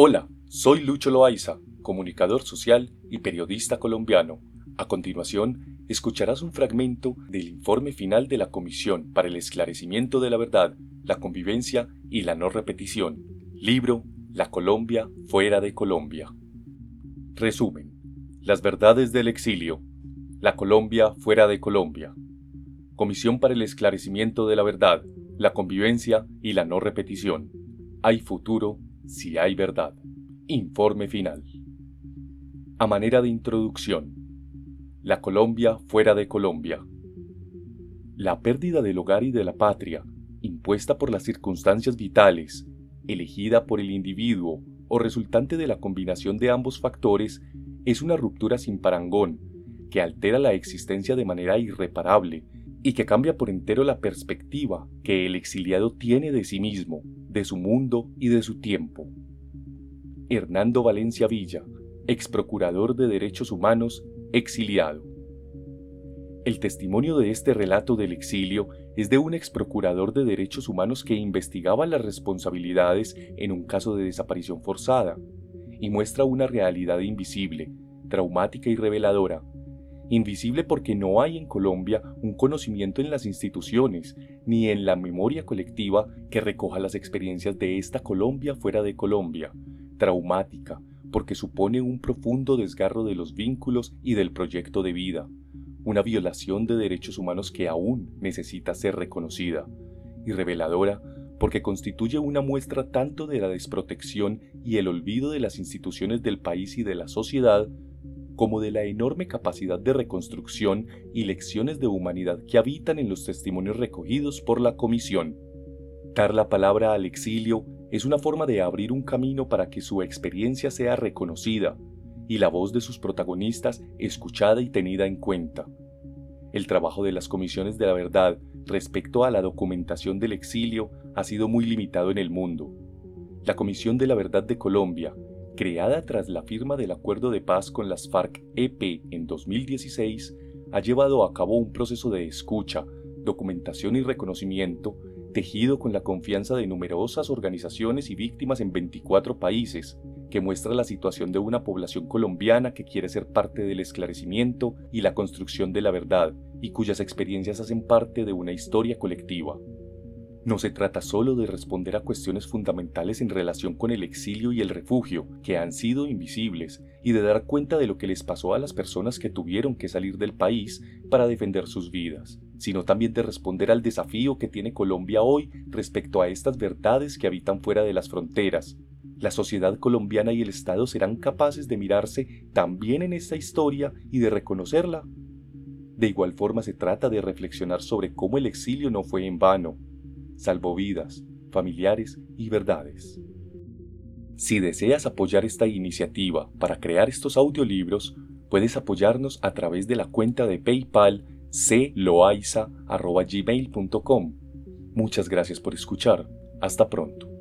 Hola, soy Lucho Loaiza, comunicador social y periodista colombiano. A continuación, escucharás un fragmento del informe final de la Comisión para el Esclarecimiento de la Verdad, la Convivencia y la No Repetición, libro La Colombia fuera de Colombia. Resumen. Las verdades del exilio. La Colombia fuera de Colombia. Comisión para el Esclarecimiento de la Verdad, la Convivencia y la No Repetición. Hay futuro si hay verdad. Informe final. A manera de introducción. La Colombia fuera de Colombia. La pérdida del hogar y de la patria, impuesta por las circunstancias vitales, elegida por el individuo o resultante de la combinación de ambos factores, es una ruptura sin parangón que altera la existencia de manera irreparable y que cambia por entero la perspectiva que el exiliado tiene de sí mismo, de su mundo y de su tiempo. Hernando Valencia Villa, ex procurador de Derechos Humanos, exiliado. El testimonio de este relato del exilio es de un ex procurador de Derechos Humanos que investigaba las responsabilidades en un caso de desaparición forzada y muestra una realidad invisible, traumática y reveladora invisible porque no hay en Colombia un conocimiento en las instituciones ni en la memoria colectiva que recoja las experiencias de esta Colombia fuera de Colombia, traumática porque supone un profundo desgarro de los vínculos y del proyecto de vida, una violación de derechos humanos que aún necesita ser reconocida, y reveladora porque constituye una muestra tanto de la desprotección y el olvido de las instituciones del país y de la sociedad, como de la enorme capacidad de reconstrucción y lecciones de humanidad que habitan en los testimonios recogidos por la Comisión. Dar la palabra al exilio es una forma de abrir un camino para que su experiencia sea reconocida y la voz de sus protagonistas escuchada y tenida en cuenta. El trabajo de las comisiones de la verdad respecto a la documentación del exilio ha sido muy limitado en el mundo. La Comisión de la Verdad de Colombia creada tras la firma del acuerdo de paz con las FARC-EP en 2016, ha llevado a cabo un proceso de escucha, documentación y reconocimiento tejido con la confianza de numerosas organizaciones y víctimas en 24 países, que muestra la situación de una población colombiana que quiere ser parte del esclarecimiento y la construcción de la verdad, y cuyas experiencias hacen parte de una historia colectiva. No se trata solo de responder a cuestiones fundamentales en relación con el exilio y el refugio, que han sido invisibles, y de dar cuenta de lo que les pasó a las personas que tuvieron que salir del país para defender sus vidas, sino también de responder al desafío que tiene Colombia hoy respecto a estas verdades que habitan fuera de las fronteras. La sociedad colombiana y el Estado serán capaces de mirarse también en esta historia y de reconocerla. De igual forma se trata de reflexionar sobre cómo el exilio no fue en vano, salvo vidas, familiares y verdades. Si deseas apoyar esta iniciativa para crear estos audiolibros, puedes apoyarnos a través de la cuenta de PayPal cloaiza.gmail.com. Muchas gracias por escuchar. Hasta pronto.